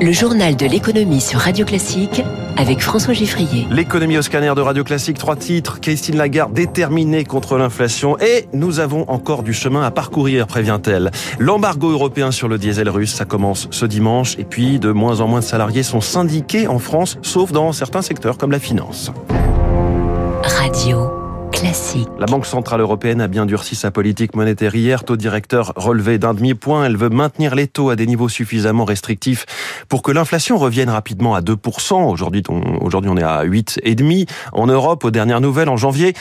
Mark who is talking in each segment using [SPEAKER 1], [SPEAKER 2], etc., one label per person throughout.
[SPEAKER 1] Le journal de l'économie sur Radio Classique avec François Giffrier.
[SPEAKER 2] L'économie au scanner de Radio Classique, trois titres. Christine Lagarde déterminée contre l'inflation et nous avons encore du chemin à parcourir, prévient-elle. L'embargo européen sur le diesel russe, ça commence ce dimanche et puis de moins en moins de salariés sont syndiqués en France, sauf dans certains secteurs comme la finance.
[SPEAKER 1] Radio.
[SPEAKER 2] La Banque Centrale Européenne a bien durci sa politique monétaire hier. Taux directeur relevé d'un demi-point. Elle veut maintenir les taux à des niveaux suffisamment restrictifs pour que l'inflation revienne rapidement à 2%. Aujourd'hui, on, aujourd'hui, on est à 8,5%. En Europe, aux dernières nouvelles, en janvier,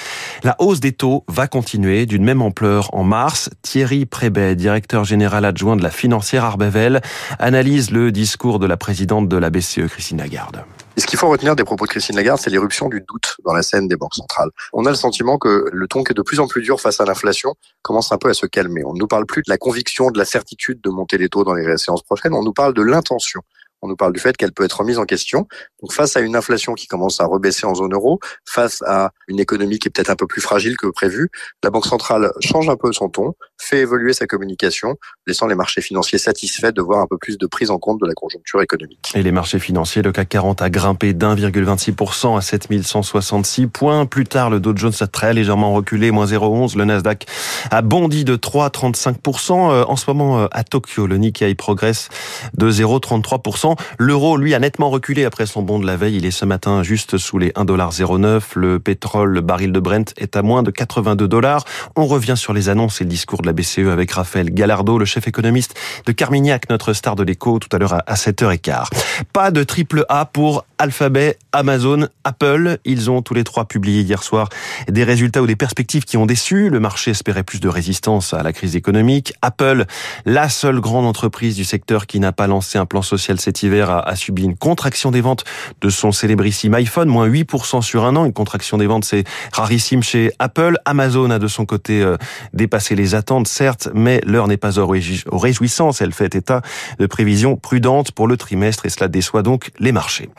[SPEAKER 2] la hausse des taux va continuer d'une même ampleur en mars. Thierry Prébet, directeur général adjoint de la financière Arbevel, analyse le discours de la présidente de la BCE, Christine Lagarde.
[SPEAKER 3] Et ce qu'il faut retenir des propos de Christine Lagarde, c'est l'éruption du doute dans la scène des banques centrales. On a le sentiment que le ton qui est de plus en plus dur face à l'inflation commence un peu à se calmer. On ne nous parle plus de la conviction, de la certitude de monter les taux dans les séances prochaines, on nous parle de l'intention on nous parle du fait qu'elle peut être remise en question. Donc face à une inflation qui commence à rebaisser en zone euro, face à une économie qui est peut-être un peu plus fragile que prévu, la Banque centrale change un peu son ton, fait évoluer sa communication, laissant les marchés financiers satisfaits de voir un peu plus de prise en compte de la conjoncture économique.
[SPEAKER 2] Et les marchés financiers, le CAC 40 a grimpé d'1,26% à 7166 points. Plus tard, le Dow Jones a très légèrement reculé, moins 0,11. Le Nasdaq a bondi de 3,35%. Euh, en ce moment, euh, à Tokyo, le Nikkei progresse de 0,33%. L'euro, lui, a nettement reculé après son bond de la veille. Il est ce matin juste sous les 1,09$. Le pétrole, le baril de Brent est à moins de 82 dollars. On revient sur les annonces et le discours de la BCE avec Raphaël Gallardo, le chef économiste de Carmignac, notre star de l'écho, tout à l'heure à 7h15. Pas de triple A pour Alphabet, Amazon, Apple. Ils ont tous les trois publié hier soir des résultats ou des perspectives qui ont déçu. Le marché espérait plus de résistance à la crise économique. Apple, la seule grande entreprise du secteur qui n'a pas lancé un plan social cet hiver, a, subi une contraction des ventes de son célébrissime iPhone, moins 8% sur un an. Une contraction des ventes, c'est rarissime chez Apple. Amazon a de son côté euh, dépassé les attentes, certes, mais l'heure n'est pas aux réjouissances. Elle fait état de prévisions prudentes pour le trimestre et cela déçoit donc les marchés.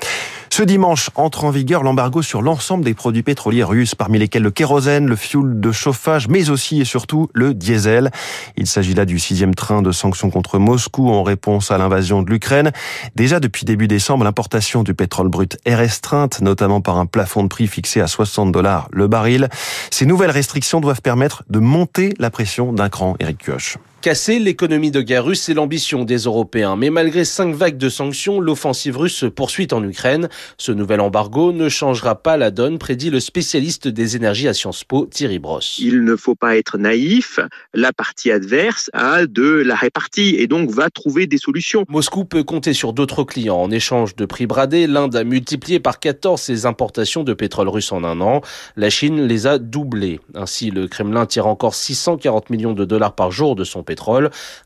[SPEAKER 2] Ce dimanche entre en vigueur l'embargo sur l'ensemble des produits pétroliers russes, parmi lesquels le kérosène, le fioul de chauffage, mais aussi et surtout le diesel. Il s'agit là du sixième train de sanctions contre Moscou en réponse à l'invasion de l'Ukraine. Déjà depuis début décembre, l'importation du pétrole brut est restreinte, notamment par un plafond de prix fixé à 60 dollars le baril. Ces nouvelles restrictions doivent permettre de monter la pression d'un cran, Eric Kioch.
[SPEAKER 4] Casser l'économie de guerre russe, c'est l'ambition des Européens. Mais malgré cinq vagues de sanctions, l'offensive russe se poursuit en Ukraine. Ce nouvel embargo ne changera pas la donne, prédit le spécialiste des énergies à Sciences Po, Thierry Brosse.
[SPEAKER 5] Il ne faut pas être naïf. La partie adverse a de la répartie et donc va trouver des solutions.
[SPEAKER 4] Moscou peut compter sur d'autres clients. En échange de prix bradés, l'Inde a multiplié par 14 ses importations de pétrole russe en un an. La Chine les a doublées. Ainsi, le Kremlin tire encore 640 millions de dollars par jour de son pétrole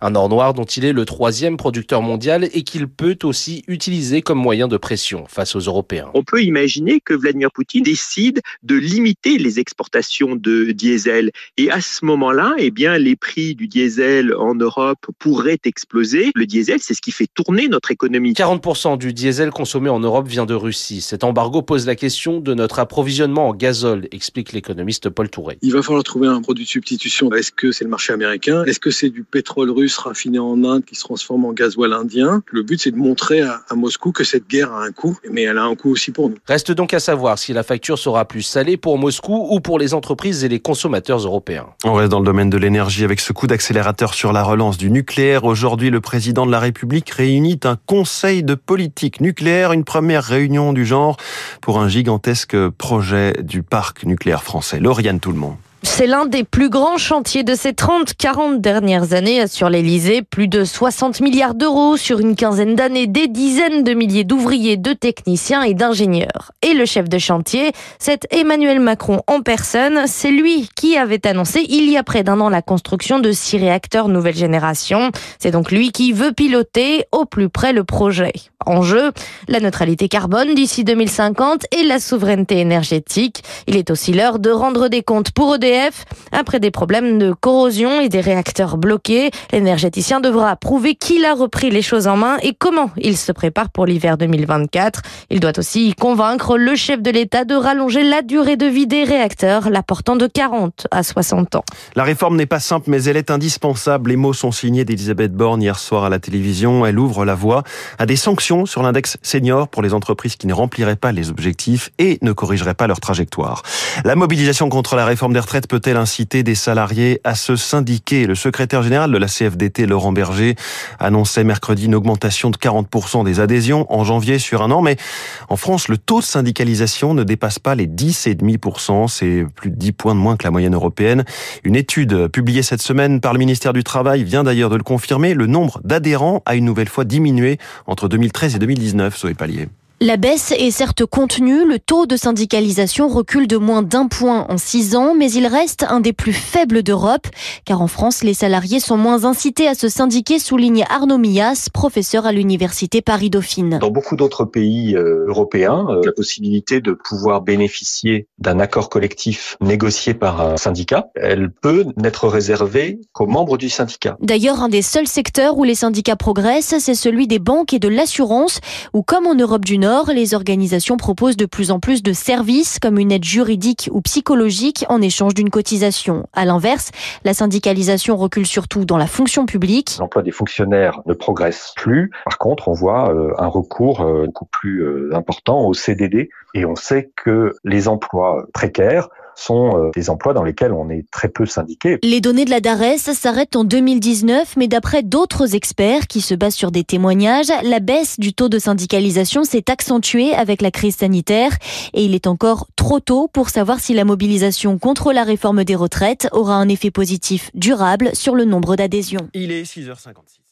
[SPEAKER 4] un or noir dont il est le troisième producteur mondial et qu'il peut aussi utiliser comme moyen de pression face aux Européens.
[SPEAKER 5] On peut imaginer que Vladimir Poutine décide de limiter les exportations de diesel et à ce moment-là, eh bien, les prix du diesel en Europe pourraient exploser. Le diesel, c'est ce qui fait tourner notre économie.
[SPEAKER 4] 40% du diesel consommé en Europe vient de Russie. Cet embargo pose la question de notre approvisionnement en gazole, explique l'économiste Paul Touré.
[SPEAKER 6] Il va falloir trouver un produit de substitution. Est-ce que c'est le marché américain? Est-ce que c'est du pétrole russe raffiné en Inde qui se transforme en gasoil indien. Le but, c'est de montrer à, Moscou que cette guerre a un coût, mais elle a un coût aussi pour nous.
[SPEAKER 4] Reste donc à savoir si la facture sera plus salée pour Moscou ou pour les entreprises et les consommateurs européens.
[SPEAKER 2] On reste dans le domaine de l'énergie avec ce coup d'accélérateur sur la relance du nucléaire. Aujourd'hui, le président de la République réunit un conseil de politique nucléaire, une première réunion du genre pour un gigantesque projet du parc nucléaire français. Lauriane Tout le monde.
[SPEAKER 7] C'est l'un des plus grands chantiers de ces 30-40 dernières années sur l'Elysée. Plus de 60 milliards d'euros sur une quinzaine d'années, des dizaines de milliers d'ouvriers, de techniciens et d'ingénieurs. Et le chef de chantier, c'est Emmanuel Macron en personne. C'est lui qui avait annoncé il y a près d'un an la construction de six réacteurs nouvelle génération. C'est donc lui qui veut piloter au plus près le projet. En jeu, la neutralité carbone d'ici 2050 et la souveraineté énergétique. Il est aussi l'heure de rendre des comptes pour EDF après des problèmes de corrosion et des réacteurs bloqués, l'énergéticien devra prouver qu'il a repris les choses en main et comment il se prépare pour l'hiver 2024. Il doit aussi convaincre le chef de l'État de rallonger la durée de vie des réacteurs, la portant de 40 à 60 ans.
[SPEAKER 2] La réforme n'est pas simple, mais elle est indispensable. Les mots sont signés d'Elisabeth Borne hier soir à la télévision. Elle ouvre la voie à des sanctions sur l'index senior pour les entreprises qui ne rempliraient pas les objectifs et ne corrigeraient pas leur trajectoire. La mobilisation contre la réforme des retraites peut-elle inciter des salariés à se syndiquer? Le secrétaire général de la CFDT, Laurent Berger, annonçait mercredi une augmentation de 40% des adhésions en janvier sur un an, mais en France, le taux de syndicalisation ne dépasse pas les 10,5%. C'est plus de 10 points de moins que la moyenne européenne. Une étude publiée cette semaine par le ministère du Travail vient d'ailleurs de le confirmer. Le nombre d'adhérents a une nouvelle fois diminué entre 2013 et 2019, Zoé Pallier.
[SPEAKER 8] La baisse est certes contenue, le taux de syndicalisation recule de moins d'un point en six ans, mais il reste un des plus faibles d'Europe, car en France, les salariés sont moins incités à se syndiquer, souligne Arnaud Mias, professeur à l'université Paris-Dauphine.
[SPEAKER 9] Dans beaucoup d'autres pays euh, européens, euh, la possibilité de pouvoir bénéficier d'un accord collectif négocié par un syndicat, elle peut n'être réservée qu'aux membres du syndicat.
[SPEAKER 8] D'ailleurs, un des seuls secteurs où les syndicats progressent, c'est celui des banques et de l'assurance, où comme en Europe du Nord, les organisations proposent de plus en plus de services comme une aide juridique ou psychologique en échange d'une cotisation. À l'inverse, la syndicalisation recule surtout dans la fonction publique.
[SPEAKER 9] L'emploi des fonctionnaires ne progresse plus. Par contre, on voit euh, un recours euh, beaucoup plus euh, important au CDD et on sait que les emplois précaires sont euh, des emplois dans lesquels on est très peu syndiqué.
[SPEAKER 8] Les données de la DARES s'arrêtent en 2019, mais d'après d'autres experts qui se basent sur des témoignages, la baisse du taux de syndicalisation s'est accentuée avec la crise sanitaire et il est encore trop tôt pour savoir si la mobilisation contre la réforme des retraites aura un effet positif durable sur le nombre d'adhésions.
[SPEAKER 2] Il est 6h56.